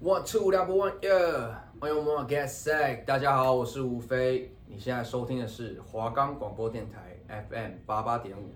One two level one yeah, I want more get sick。大家好，我是吴飞，你现在收听的是华冈广播电台 FM 八八点五。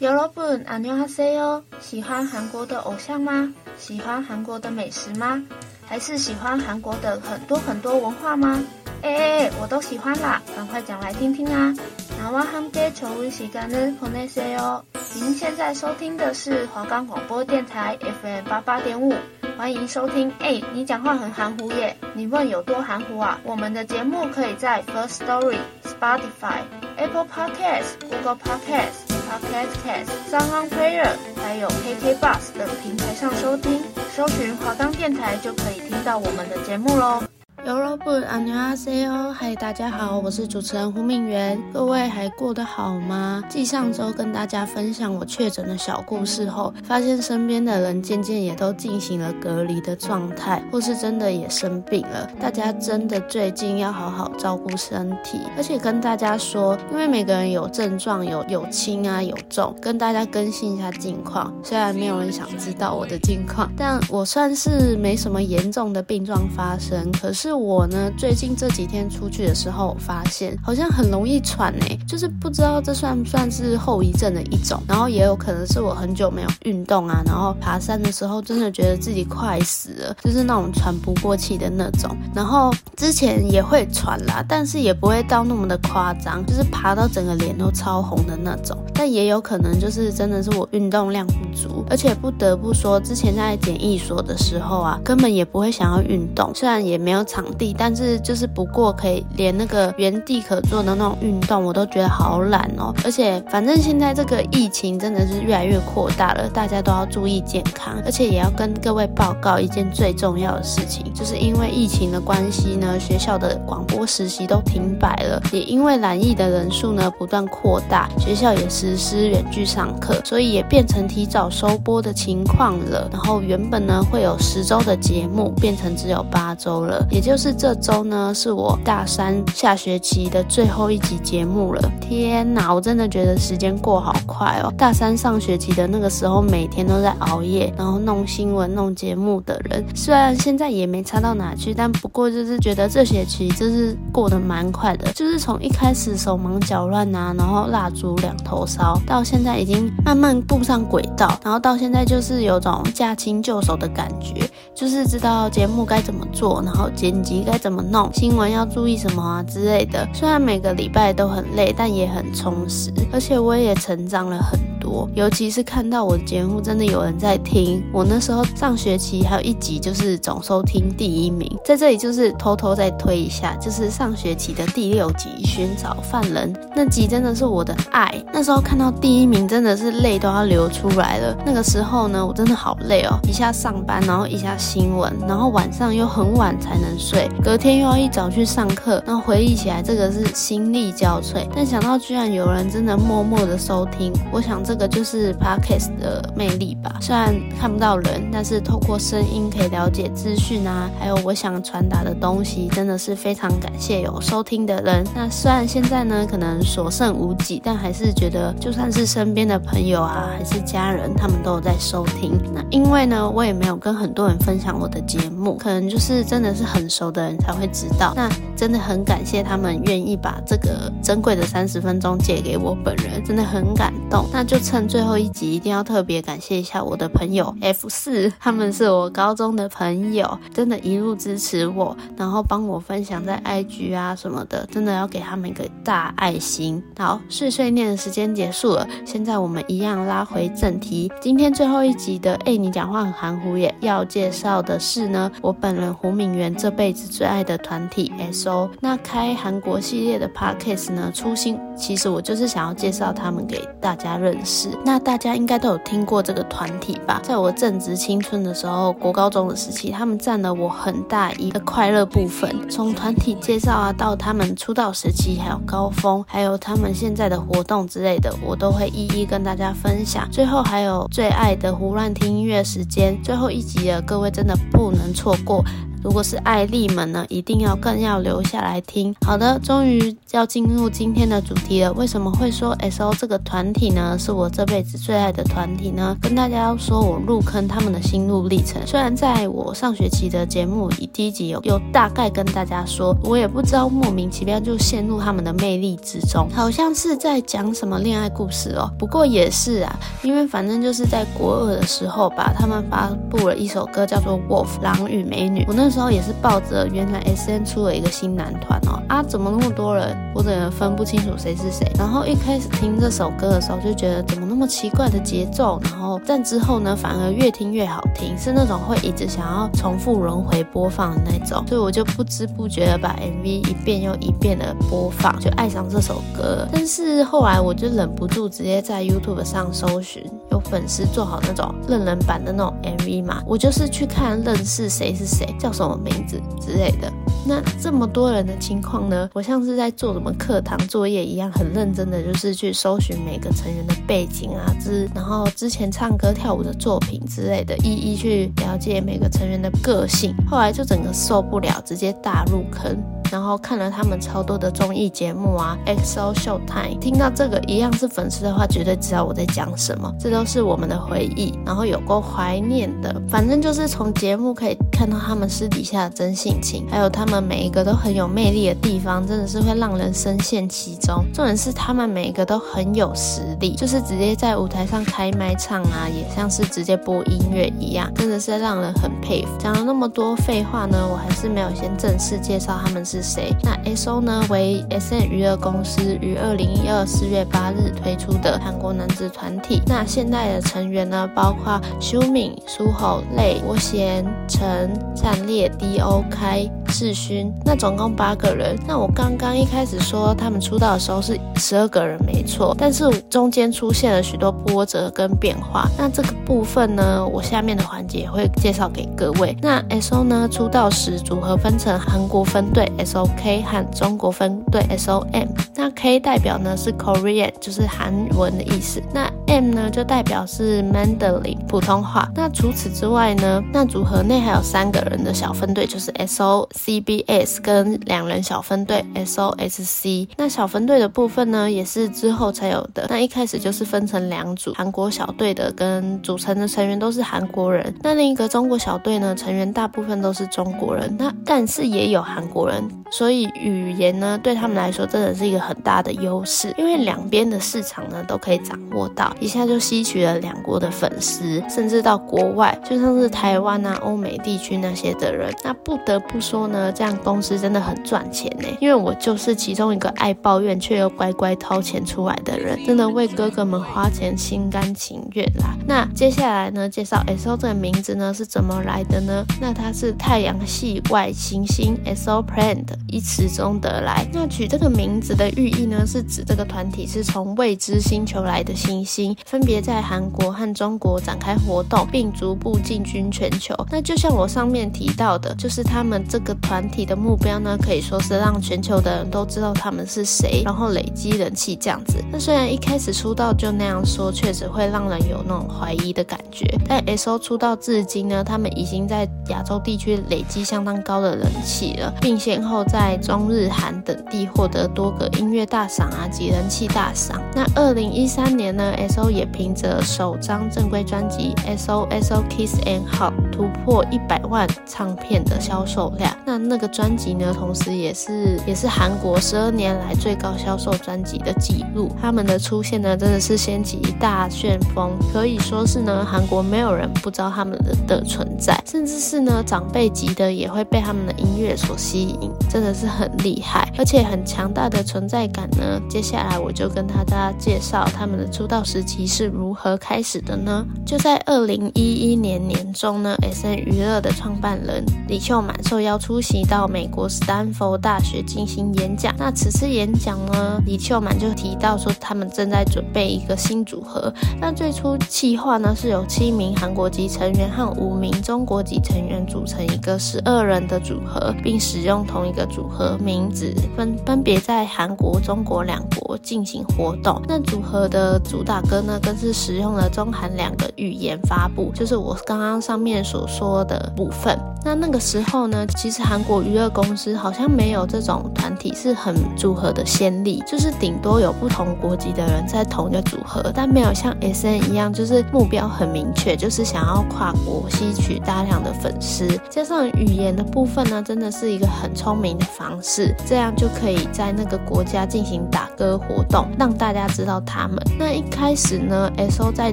여러분，안녕하세요。喜欢韩国的偶像吗？ 喜欢韩国的美食吗？还是喜欢韩国的很多很多文化吗？哎哎哎，我都喜欢啦！赶快讲来听听啊！나와함께좋은시간을보내세요。您现在收听的是华冈广播电台 FM 八八点五，欢迎收听。哎，你讲话很含糊耶！你问有多含糊啊？我们的节目可以在 First Story、Spotify、Apple Podcasts、Google Podcasts。 Podcast Cast、SoundOn Player，还有 KK Bus 等平台上收听，搜寻华冈电台就可以听到我们的节目喽。여러분 안녕하세요，嗨，大家好，我是主持人胡敏媛，各位还过得好吗？继上周跟大家分享我确诊的小故事后，发现身边的人渐渐也都进行了隔离的状态，或是真的也生病了。大家真的最近要好好照顾身体，而且跟大家说，因为每个人有症状，有有轻啊，有重，跟大家更新一下近况。虽然没有人想知道我的近况，但我算是没什么严重的病状发生，可是。 是我呢，最近这几天出去的时候，我发现好像很容易喘诶，就是不知道这算不算是后遗症的一种，然后也有可能是我很久没有运动啊，然后爬山的时候真的觉得自己快死了，就是那种喘不过气的那种。然后之前也会喘啦，但是也不会到那么的夸张，就是爬到整个脸都超红的那种。但也有可能就是真的是我运动量不足，而且不得不说，之前在检疫所的时候啊，根本也不会想要运动，虽然也没有场地，但是就是不过可以连那个原地可做的那种运动，我都觉得好懒哦。而且反正现在这个疫情真的是越来越扩大了，大家都要注意健康，而且也要跟各位报告一件最重要的事情，就是因为疫情的关系呢，学校的广播实习都停摆了，也因为染疫的人数呢不断扩大，学校也实施远距上课，所以也变成提早收播的情况了。然后原本呢会有十周的节目，变成只有八周了，也就。是这周呢，是我大三下学期的最后一集节目了。天哪，我真的觉得时间过好快哦！大三上学期的那个时候，每天都在熬夜，然后弄新闻、弄节目的人，虽然现在也没差到哪去，但不过就是觉得这学期就是过得蛮快的。就是从一开始手忙脚乱啊，然后蜡烛两头烧，到现在已经慢慢步上轨道，然后到现在就是有种驾轻就熟的感觉，就是知道节目该怎么做，然后剪辑。该怎么弄？新闻要注意什么啊之类的。虽然每个礼拜都很累，但也很充实，而且我也成长了很多。尤其是看到我的节目真的有人在听，我那时候上学期还有一集就是总收听第一名，在这里就是偷偷再推一下，就是上学期的第六集《寻找犯人》那集真的是我的爱。那时候看到第一名真的是泪都要流出来了。那个时候呢，我真的好累哦，一下上班，然后一下新闻，然后晚上又很晚才能睡。隔天又要一早去上课，那回忆起来，这个是心力交瘁。但想到居然有人真的默默的收听，我想这个就是 Podcast 的魅力吧。虽然看不到人，但是透过声音可以了解资讯啊，还有我想传达的东西，真的是非常感谢有收听的人。那虽然现在呢可能所剩无几，但还是觉得就算是身边的朋友啊，还是家人，他们都有在收听。那因为呢，我也没有跟很多人分享我的节目，可能就是真的是很熟的人。才会知道，那真的很感谢他们愿意把这个珍贵的三十分钟借给我本人，真的很感动。那就趁最后一集，一定要特别感谢一下我的朋友 F 四，他们是我高中的朋友，真的一路支持我，然后帮我分享在 IG 啊什么的，真的要给他们一个大爱心。好，碎碎念的时间结束了，现在我们一样拉回正题，今天最后一集的，哎，你讲话很含糊耶。要介绍的是呢，我本人胡敏媛这辈最爱的团体 S.O。那开韩国系列的 Podcast 呢，初心其实我就是想要介绍他们给大家认识。那大家应该都有听过这个团体吧？在我正值青春的时候，国高中的时期，他们占了我很大一个快乐部分。从团体介绍啊，到他们出道时期，还有高峰，还有他们现在的活动之类的，我都会一一跟大家分享。最后还有最爱的胡乱听音乐时间，最后一集了，各位真的不能错过。如果是爱丽们呢，一定要更要留下来听。好的，终于要进入今天的主题了。为什么会说 S.O 这个团体呢？是我这辈子最爱的团体呢？跟大家说我入坑他们的心路历程。虽然在我上学期的节目以第一集有有大概跟大家说，我也不知道莫名其妙就陷入他们的魅力之中，好像是在讲什么恋爱故事哦。不过也是啊，因为反正就是在国二的时候吧，他们发布了一首歌叫做《Wolf 狼与美女》，我那。那时候也是抱着原来 S N 出了一个新男团哦啊，怎么那么多人，我怎么分不清楚谁是谁？然后一开始听这首歌的时候就觉得怎么那么奇怪的节奏，然后但之后呢，反而越听越好听，是那种会一直想要重复轮回播放的那种，所以我就不知不觉的把 MV 一遍又一遍的播放，就爱上这首歌。但是后来我就忍不住直接在 YouTube 上搜寻，有粉丝做好那种认人版的那种 MV 嘛，我就是去看认识谁是谁，叫。什么名字之类的？那这么多人的情况呢？我像是在做什么课堂作业一样，很认真的，就是去搜寻每个成员的背景啊，之然后之前唱歌跳舞的作品之类的，一一去了解每个成员的个性。后来就整个受不了，直接大入坑。然后看了他们超多的综艺节目啊，XO Showtime，听到这个一样是粉丝的话，绝对知道我在讲什么。这都是我们的回忆，然后有过怀念的。反正就是从节目可以看到他们私底下的真性情，还有他们每一个都很有魅力的地方，真的是会让人深陷其中。重点是他们每一个都很有实力，就是直接在舞台上开麦唱啊，也像是直接播音乐一样，真的是让人很佩服。讲了那么多废话呢，我还是没有先正式介绍他们是。谁？那 S.O 呢？为 SM 娱乐公司于二零一二四月八日推出的韩国男子团体。那现在的成员呢，包括修敏、苏吼、泪、郭贤、陈、战烈、D.O、开、智勋。那总共八个人。那我刚刚一开始说他们出道的时候是十二个人，没错。但是中间出现了许多波折跟变化。那这个部分呢，我下面的环节会介绍给各位。那 S.O 呢，出道时组合分成韩国分队。S O K 和中国分队 S O M，那 K 代表呢是 Korean，就是韩文的意思。那 M 呢就代表是 Mandarin 普通话。那除此之外呢，那组合内还有三三个人的小分队，就是 S O C B S 跟两人小分队 S O S C。那小分队的部分呢，也是之后才有的。那一开始就是分成两组，韩国小队的跟组成的成员都是韩国人。那另一个中国小队呢，成员大部分都是中国人。那但是也有韩国人。所以语言呢，对他们来说真的是一个很大的优势，因为两边的市场呢都可以掌握到，一下就吸取了两国的粉丝，甚至到国外，就像是台湾啊、欧美地区去那些的人。那不得不说呢，这样公司真的很赚钱呢，因为我就是其中一个爱抱怨却又乖乖掏钱出来的人，真的为哥哥们花钱心甘情愿啦。那接下来呢，介绍 S.O 这个名字呢是怎么来的呢？那它是太阳系外行星 S.O Planet。一词中得来，那取这个名字的寓意呢，是指这个团体是从未知星球来的行星，分别在韩国和中国展开活动，并逐步进军全球。那就像我上上面提到的，就是他们这个团体的目标呢，可以说是让全球的人都知道他们是谁，然后累积人气这样子。那虽然一开始出道就那样说，确实会让人有那种怀疑的感觉，但 S.O 出道至今呢，他们已经在亚洲地区累积相当高的人气了，并先后。在中日韩等地获得多个音乐大赏啊及人气大赏。那二零一三年呢，S.O 也凭着首张正规专辑 S.O.S.O Kiss and Hug 突破一百万唱片的销售量。那那个专辑呢，同时也是也是韩国十二年来最高销售专辑的记录。他们的出现呢，真的是掀起一大旋风，可以说是呢，韩国没有人不知道他们的的存在，甚至是呢，长辈级的也会被他们的音乐所吸引。真的是很厉害，而且很强大的存在感呢。接下来我就跟大家介绍他们的出道时期是如何开始的呢？就在二零一一年年中呢，SM 娱乐的创办人李秀满受邀出席到美国史丹佛大学进行演讲。那此次演讲呢，李秀满就提到说，他们正在准备一个新组合。那最初计划呢，是由七名韩国籍成员和五名中国籍成员组成一个十二人的组合，并使用同一个组合名字，分分别在韩国、中国两国进行活动。那组合的主打歌呢，更是使用了中韩两个语言发布，就是我刚刚上面所说的部分。那那个时候呢，其实韩国娱乐公司好像没有这种团体是很组合的先例，就是顶多有不同国籍的人在同一个组合，但没有像 SN 一样，就是目标很明确，就是想要跨国吸取大量的粉丝。加上语言的部分呢，真的是一个很聪明的方式，这样就可以在那个国家进行打歌活动，让大家知道他们。那一开始呢，SO 在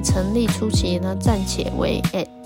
成立初期呢，暂且为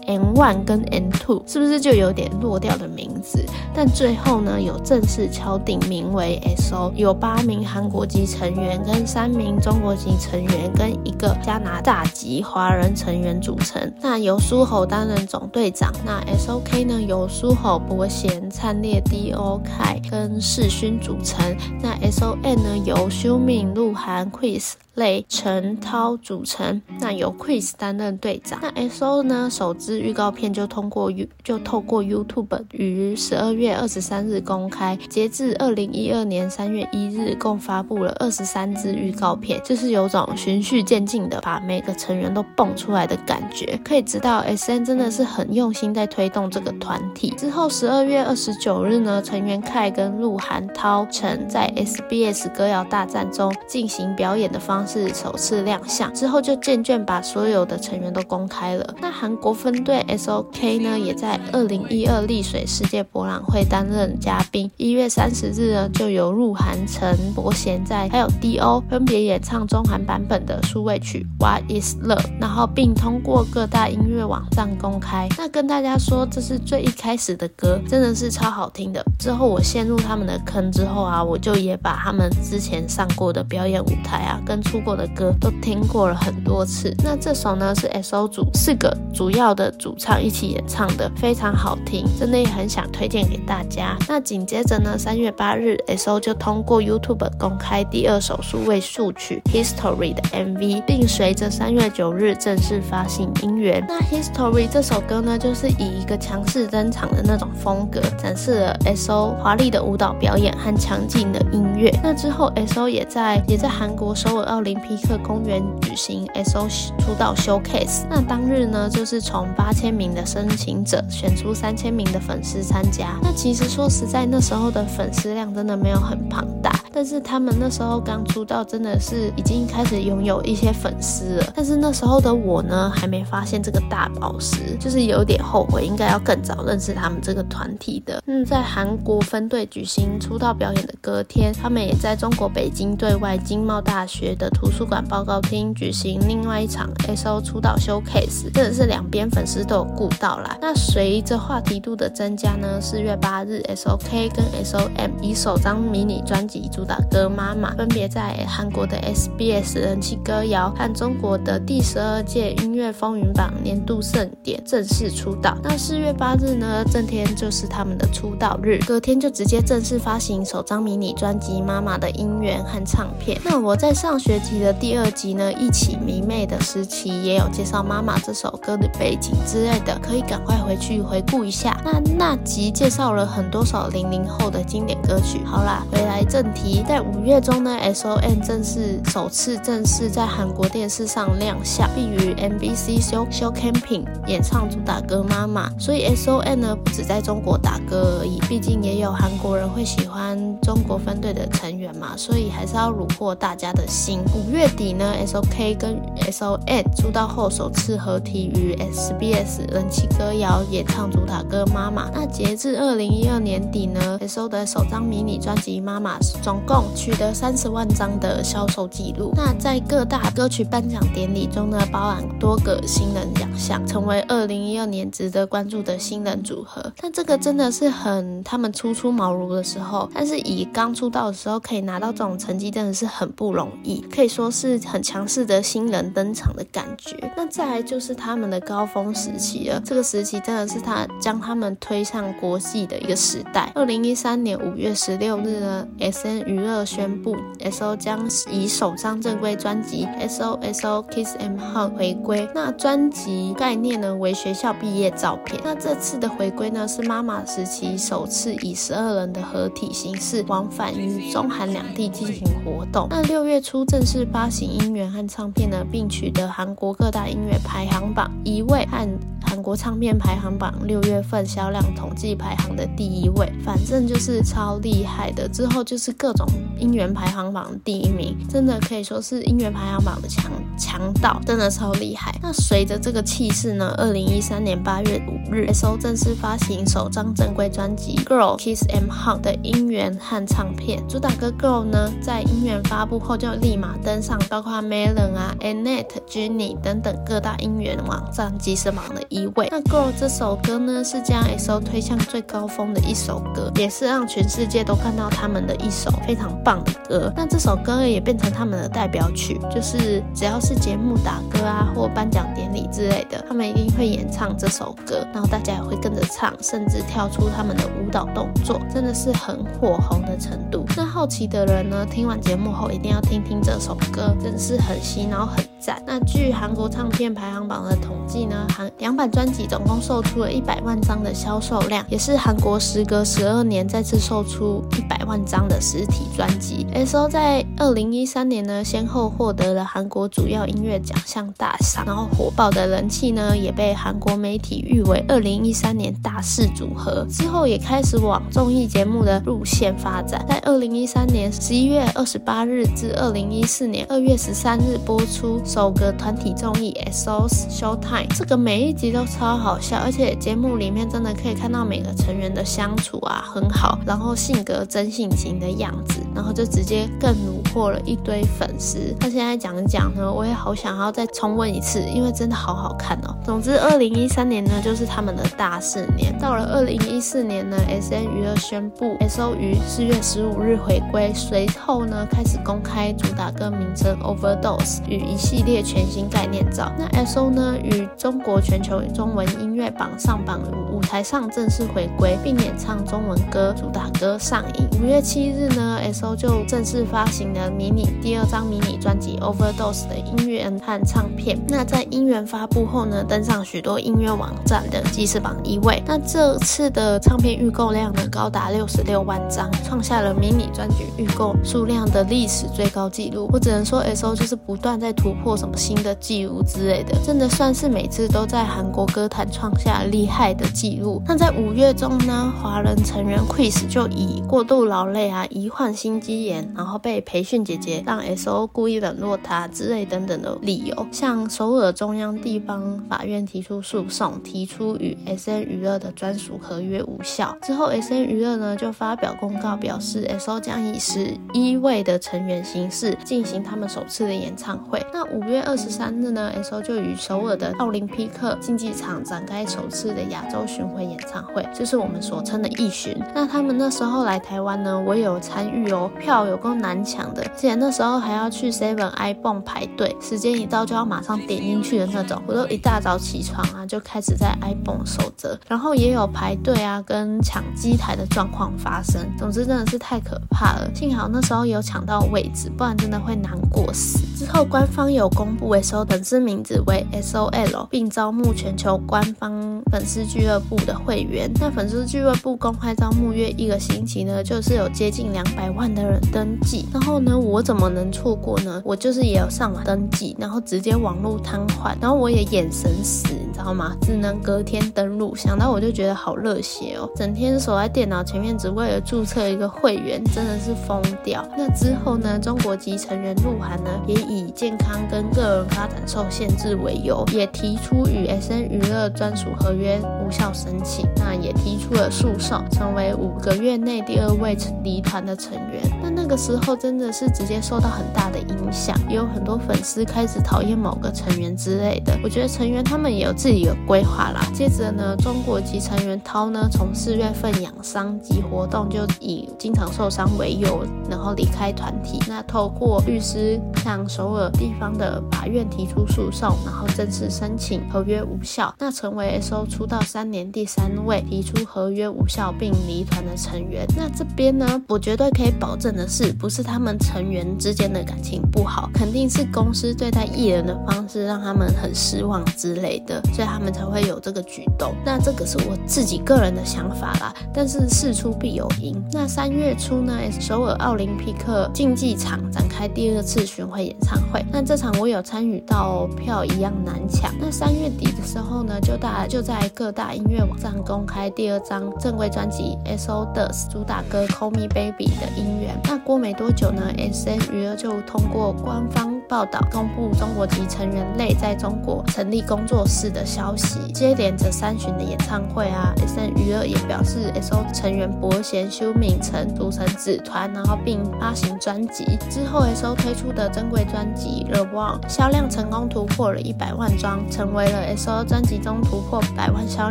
N One 跟 N Two 是不是就有点落掉的名字？但最后呢，有正式敲定名为 SO，有八名韩国籍成员跟三名中国籍成员跟一个加拿大籍华人成员组成。那由苏侯担任总队长。那 SOK 呢，由苏侯、伯贤、灿烈、D O K 跟世勋组成。那 SON 呢，由修敏、鹿晗、Chris。类陈涛组成，那由 Chris 担任队长。那 SO 呢，首支预告片就通过 U 就透过 YouTube 于十二月二十三日公开，截至二零一二年三月一日，共发布了二十三支预告片，就是有种循序渐进的把每个成员都蹦出来的感觉。可以知道 SM 真的是很用心在推动这个团体。之后十二月二十九日呢，成员 Kai 跟鹿晗、涛、成在 SBS 歌谣大战中进行表演的方式。首次亮相之后，就渐渐把所有的成员都公开了。那韩国分队 SOK 呢，也在二零一二丽水世界博览会担任嘉宾。一月三十日呢，就由鹿晗、陈伯贤在还有 D.O 分别演唱中韩版本的数位曲《What Is Love》，然后并通过各大音乐网站公开。那跟大家说，这是最一开始的歌，真的是超好听的。之后我陷入他们的坑之后啊，我就也把他们之前上过的表演舞台啊，跟出过的歌都听过了很多次。那这首呢是 SO 组四个主要的主唱一起演唱的，非常好听，真的也很想推荐给大家。那紧接着呢，三月八日，SO 就通过 YouTube 公开第二首数位数曲 History 的 MV，并随着三月九日正式发行音源。那 History 这首歌呢，就是以一个强势登场的那种风格，展示了 SO 华丽的舞蹈表演和强劲的音月。那之后，SO 也在也在韩国首尔奥林匹克公园举行 SO 出道 showcase，那当日呢，就是从八千名的申请者选出三千名的粉丝参加。那其实说实在，那时候的粉丝量真的没有很庞大，但是他们那时候刚出道，真的是已经开始拥有一些粉丝了。但是那时候的我呢，还没发现这个大宝石，就是有点后悔，应该要更早认识他们这个团体的。嗯，在韩国分队举行出道表演的隔天，他们也在中国北京对外经贸大学的图书馆报告厅举行另外一场 SO 出道 showcase，真的是两边粉丝都有顾到啦。那随着话题度的增加呢，四月八日，SOK 跟 SOM 以首张迷你专辑主打歌《妈妈》分别在韩国的 SBS 人气歌谣和中国的第十二届音乐风云榜年度盛典正式出道。那四月八日呢，这天就是他们的出道日，隔天就直接正式发行首张迷你专辑《妈妈》的音源和唱片。那我在上学期的第二集呢，一起迷妹的时期也有介绍《妈妈》这首歌的背景之类的，可以赶快回去回顾一下。那那集介绍了很多首零零后的经典歌曲。好啦，回来正题，在五月中呢，S.O.N 正式首次正式在韩国电视上亮相，并于 MBC Show Show Camping 演唱主打歌《妈妈》。所以 S.O.N 呢，不止在中国打歌而已，毕竟也有韩国人会喜欢中国分队的成员嘛，所以还是要虏获大家的心。五月底呢，SOK 跟 SON 出道后首次合体于 SBS 人气歌谣演唱主打歌《妈妈》。那截至二零一二年底呢，SO 的首张迷你专辑《妈妈》总共取得三十万张的销售记录。那在各大歌曲颁奖典礼中呢，包含多个新人奖项，成为二零一二年值得关注的新人组合。但这个真的是很他们初出茅庐的时候，但是以刚出道时候可以拿到这种成绩真的是很不容易，可以说是很强势的新人登场的感觉。那再来就是他们的高峰时期了，这个时期真的是他将他们推向国际的一个时代。二零一三年五月十六日呢，S N 娱乐宣布 S.O 将以首张正规专辑 S.O S.O Kiss and Hug 回归。那专辑概念呢为学校毕业照片。那这次的回归呢是妈妈时期首次以十二人的合体形式往返于中韩两地进行活动。那六月初正式发行音源和唱片呢，并取得韩国各大音乐排行榜一位和韩国唱片排行榜六月份销量统计排行的第一位，反正就是超厉害的。之后就是各种音源排行榜第一名，真的可以说是音源排行榜的强强盗，真的超厉害。那随着这个气势呢，二零一三年八月五日，S.O 正式发行首张正规专辑《Girl Kiss and Hug》的音源和唱片。主打歌《Girl》呢，在音源发布后就立马登上包括 Melon 啊、Mnet、Genie 等等各大音源网站即时榜的一。一位。那《Girl》这首歌呢，是将 S.O 推向最高峰的一首歌，也是让全世界都看到他们的一首非常棒的歌。那这首歌也变成他们的代表曲，就是只要是节目打歌啊，或颁奖典礼之类的，他们一定会演唱这首歌，然后大家也会跟着唱，甚至跳出他们的舞蹈动作，真的是很火红的程度。那好奇的人呢，听完节目后一定要听听这首歌，真是很洗脑很赞。那据韩国唱片排行榜的统计呢，韩两版。专辑总共售出了一百万张的销售量，也是韩国时隔十二年再次售出一百万张的实体专辑。S.O 在二零一三年呢，先后获得了韩国主要音乐奖项大赏，然后火爆的人气呢，也被韩国媒体誉为二零一三年大势组合。之后也开始往综艺节目的路线发展，在二零一三年十一月二十八日至二零一四年二月十三日播出首个团体综艺 S.O's Showtime，这个每一集都。超好笑，而且节目里面真的可以看到每个成员的相处啊很好，然后性格真性情的样子，然后就直接更虏获了一堆粉丝。那现在讲一讲呢，我也好想要再重温一次，因为真的好好看哦。总之，二零一三年呢就是他们的大四年，到了二零一四年呢，SM 娱乐宣布 S.O 于四月十五日回归，随后呢开始公开主打歌名称 Overdose 与一系列全新概念照。那 S.O 呢与中国全球中文音乐榜上榜，舞台上正式回归，并演唱中文歌主打歌《上映》。五月七日呢，S.O 就正式发行了迷你第二张迷你专辑《Overdose》的音乐和唱片。那在音源发布后呢，登上许多音乐网站的即时榜一位。那这次的唱片预购量呢，高达六十六万张，创下了迷你专辑预购数量的历史最高纪录。我只能说，S.O 就是不断在突破什么新的纪录之类的，真的算是每次都在韩国。歌坛创下厉害的纪录。那在五月中呢，华人成员 Chris 就以过度劳累啊、疑患心肌炎，然后被培训姐姐让 S.O 故意冷落他之类等等的理由，向首尔中央地方法院提出诉讼，提出与 SM 娱乐的专属合约无效。之后，SM 娱乐呢就发表公告表示，S.O 将以十一位的成员形式进行他们首次的演唱会。那五月二十三日呢，S.O 就与首尔的奥林匹克竞技场展开首次的亚洲巡回演唱会，就是我们所称的艺巡。那他们那时候来台湾呢，我有参与哦，票有够难抢的，而且那时候还要去 Seven iPhone 排队，时间一到就要马上点进去的那种。我都一大早起床啊，就开始在 iPhone 守着，然后也有排队啊跟抢机台的状况发生。总之真的是太可怕了，幸好那时候有抢到位置，不然真的会难过死。之后官方有公布 S.O 粉丝名字为 S.O.L，并招募全球。官方粉丝俱乐部的会员，那粉丝俱乐部公开招募约一个星期呢，就是有接近两百万的人登记。然后呢，我怎么能错过呢？我就是也有上网登记，然后直接网络瘫痪，然后我也眼神死，你知道吗？只能隔天登录。想到我就觉得好热血哦，整天守在电脑前面，只为了注册一个会员，真的是疯掉。那之后呢，中国籍成员鹿晗呢，也以健康跟个人发展受限制为由，也提出与 SM 娱乐专属合约无效申请，那也提出了诉讼，成为五个月内第二位离团的成员。那那个时候真的是直接受到很大的影响，也有很多粉丝开始讨厌某个成员之类的。我觉得成员他们也有自己的规划啦。接着呢，中国籍成员涛呢，从四月份养伤及活动就以经常受伤伤为由，然后离开团体。那透过律师向首尔地方的法院提出诉讼，然后正式申请合约无效，那成为 S.O 出道三年第三位提出合约无效并离团的成员。那这边呢，我绝对可以保证的是，不是他们成员之间的感情不好，肯定是公司对待艺人的方式让他们很失望之类的，所以他们才会有这个举动。那这个是我自己个人的想法啦，但是事出必有因。那三月初呢，首尔奥林匹克竞技场展开第二次巡回演唱会。那这场我有参与到，票一样难抢。那三月底的时候呢，就大就在各大音乐网站公开第二张正规专辑《S.O.D.S》主打歌《Call Me Baby》的音源。那过没多久呢，S.M. 娱乐就通过官方报道公布中国籍成员类在中国成立工作室的消息。接连着三巡的演唱会啊，S.M. 娱乐也表示，S.O. 成员伯贤、修敏成组成子团，然后并发行专辑。之后，S.O. 推出的正规专辑《The One》销量成功突破了一百万张，成为了 S.O. 专辑中突破百万销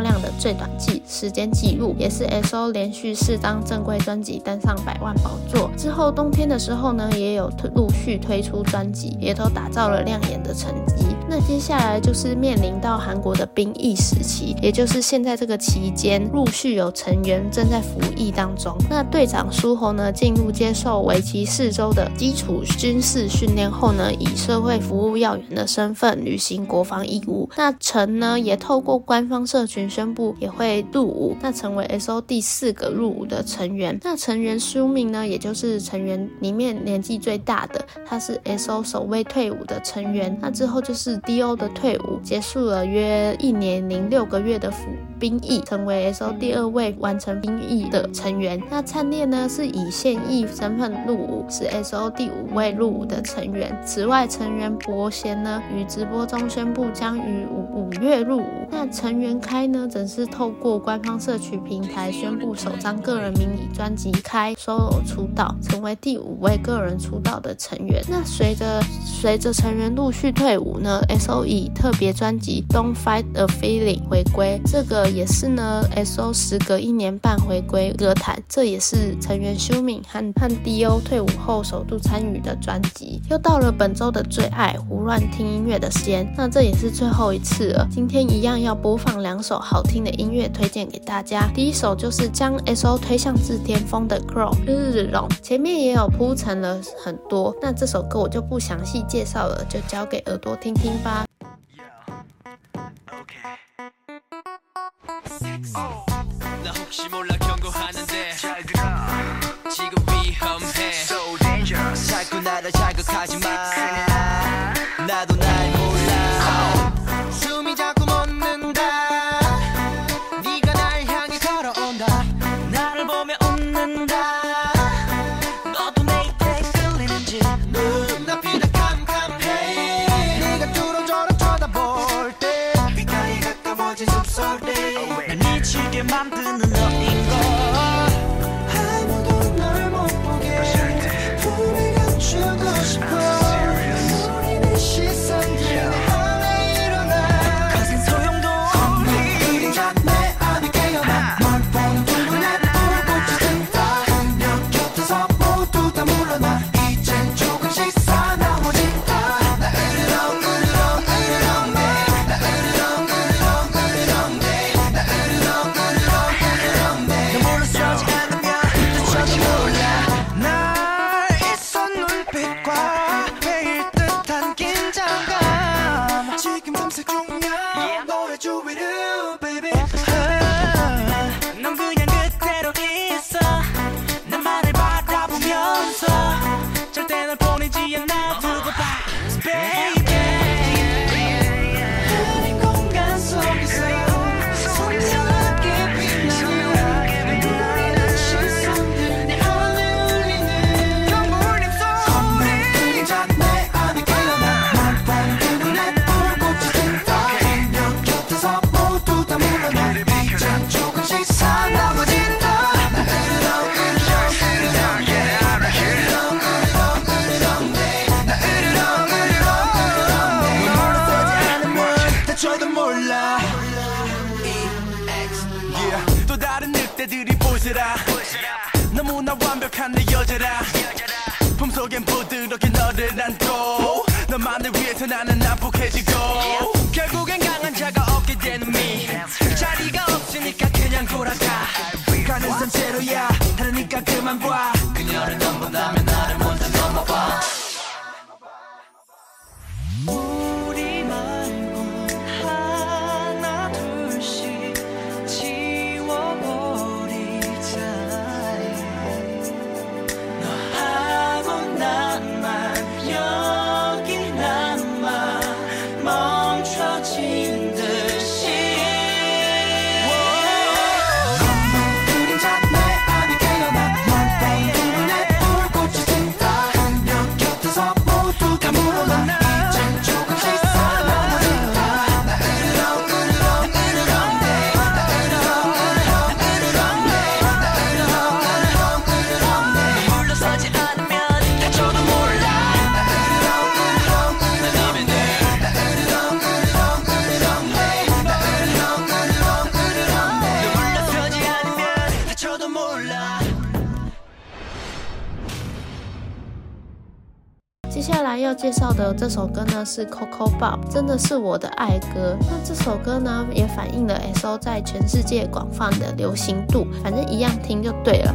量的最短记时间记录，也是 S.O. 连续四张正规专辑登上百万宝座。之后冬天的时候呢，也有陆续推出专辑，也都打造了亮眼的成绩。那接下来就是面临到韩国的兵役时期，也就是现在这个期间，陆续有成员正在服役当中。那队长书弘呢，进入接受为期四周的基础军事训练后呢，以社会服务要员的身份履行国防义务。那成呢，也透过官方社群宣布也会入伍，那成为 S.O. 第四个入伍的成员。那成员书名呢，也就是成员里面年纪最大的，他是 S.O. 首位退伍的成员。那之后就是 D.O. 的退伍，结束了约一年零六个月的服兵役，成为 S.O. 第二位完成兵役的成员。那灿烈呢，是以现役身份入伍，是 S.O. 第五位入伍的成员。此外，成员伯贤呢，于直播中宣布将于五五月入伍。那成员开呢，则是透过官方社群平台宣布首张个人迷你专辑《开》solo 出道，成为第五位个人出道的成员。那随着随着成员陆续退伍呢，S.O. 以特别专辑《Don't Fight a Feeling》回归，这个也是呢 S.O. 时隔一年半回归歌坛，这也是成员修敏和和 D.O. 退伍后首度参与的专辑。又到了本周的最爱胡乱听音乐的时间，那这也是最后一次了。今天一样要播放两首好听的音乐推荐给大家。第一首就是将 S.O. 推向至巅峰的《Grow》日日荣，前面也有铺陈了很多，那这首歌我就不详细介绍了，就交给耳朵听听吧。maximum la 속엔 부드럽게 너를 안고 너만을 위해서 나는 난폭해지고 결국엔 강한 자가 없게 되는 미 자리가 없으니까 그냥 돌아가 가는 산채로야 다르니까 그만 봐 来要介绍的这首歌呢是 Coco Pop，真的是我的爱歌。那这首歌呢也反映了 SO 在全世界广泛的流行度，反正一样听就对了。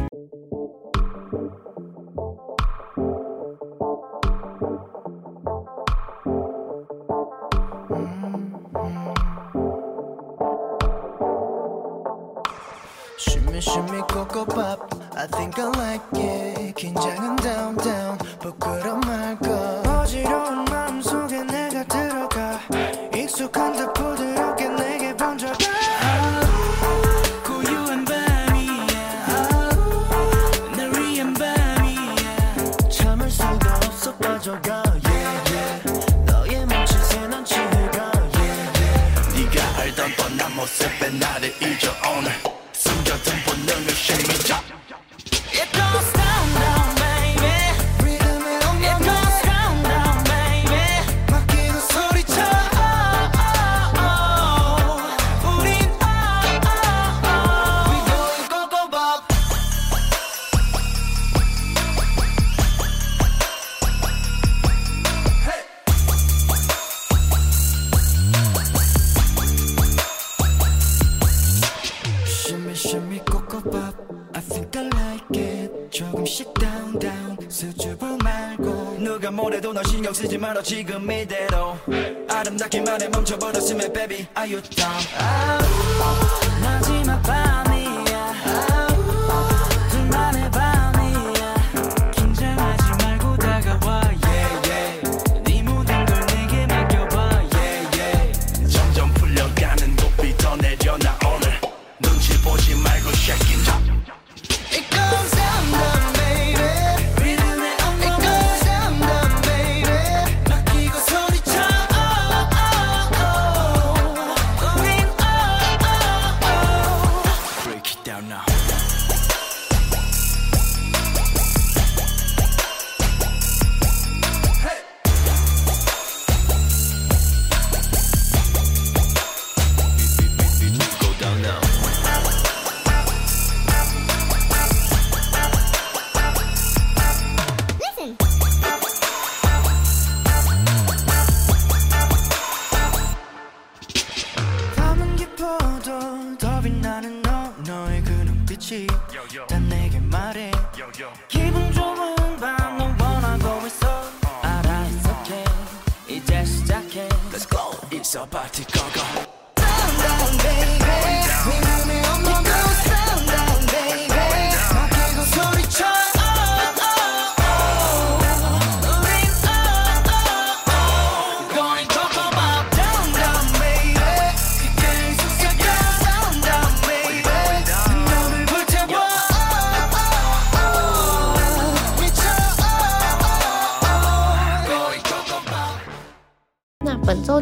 Shimmy shimmy coco pop I think I like it 긴장은 down down 부끄러 말고 어지러운 마음속에 내가 들어가. 익숙한 듯 부드럽게 내게 번져가. 고요한 밤이야. 날 위한 밤이야. 참을 수가 없어 빠져가. Yeah yeah. 너의 멈칫에 난 취해가. Yeah yeah. 네가 알던 뻔한 모습에 나를 잊어 오늘 신경 쓰지 말아 지금 이대로. 아름답기만 해 멈춰버렸으면 baby are you down 마지막 밤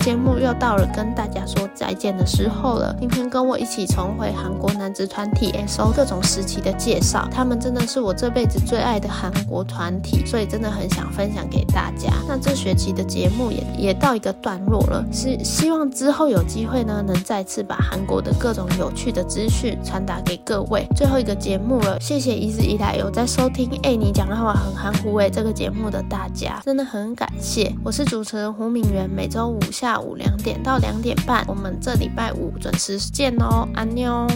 节目又到了跟大家说再见的时候了。今天跟我一起重回韩国男子团体 XO 各种时期的介绍，他们真的是我这辈子最爱的韩国团体，所以真的很想分享给大家。那这学期的节目也也到一个段落了，是希望之后有机会呢，能再次把韩国的各种有趣的资讯传达给各位。最后一个节目了，谢谢一直以来有在收听，哎，你讲的话很含糊哎，这个节目的大家真的很感谢。我是主持人胡敏媛，每周五下午两点到两点半，我们这礼拜五准时见哦，安妞。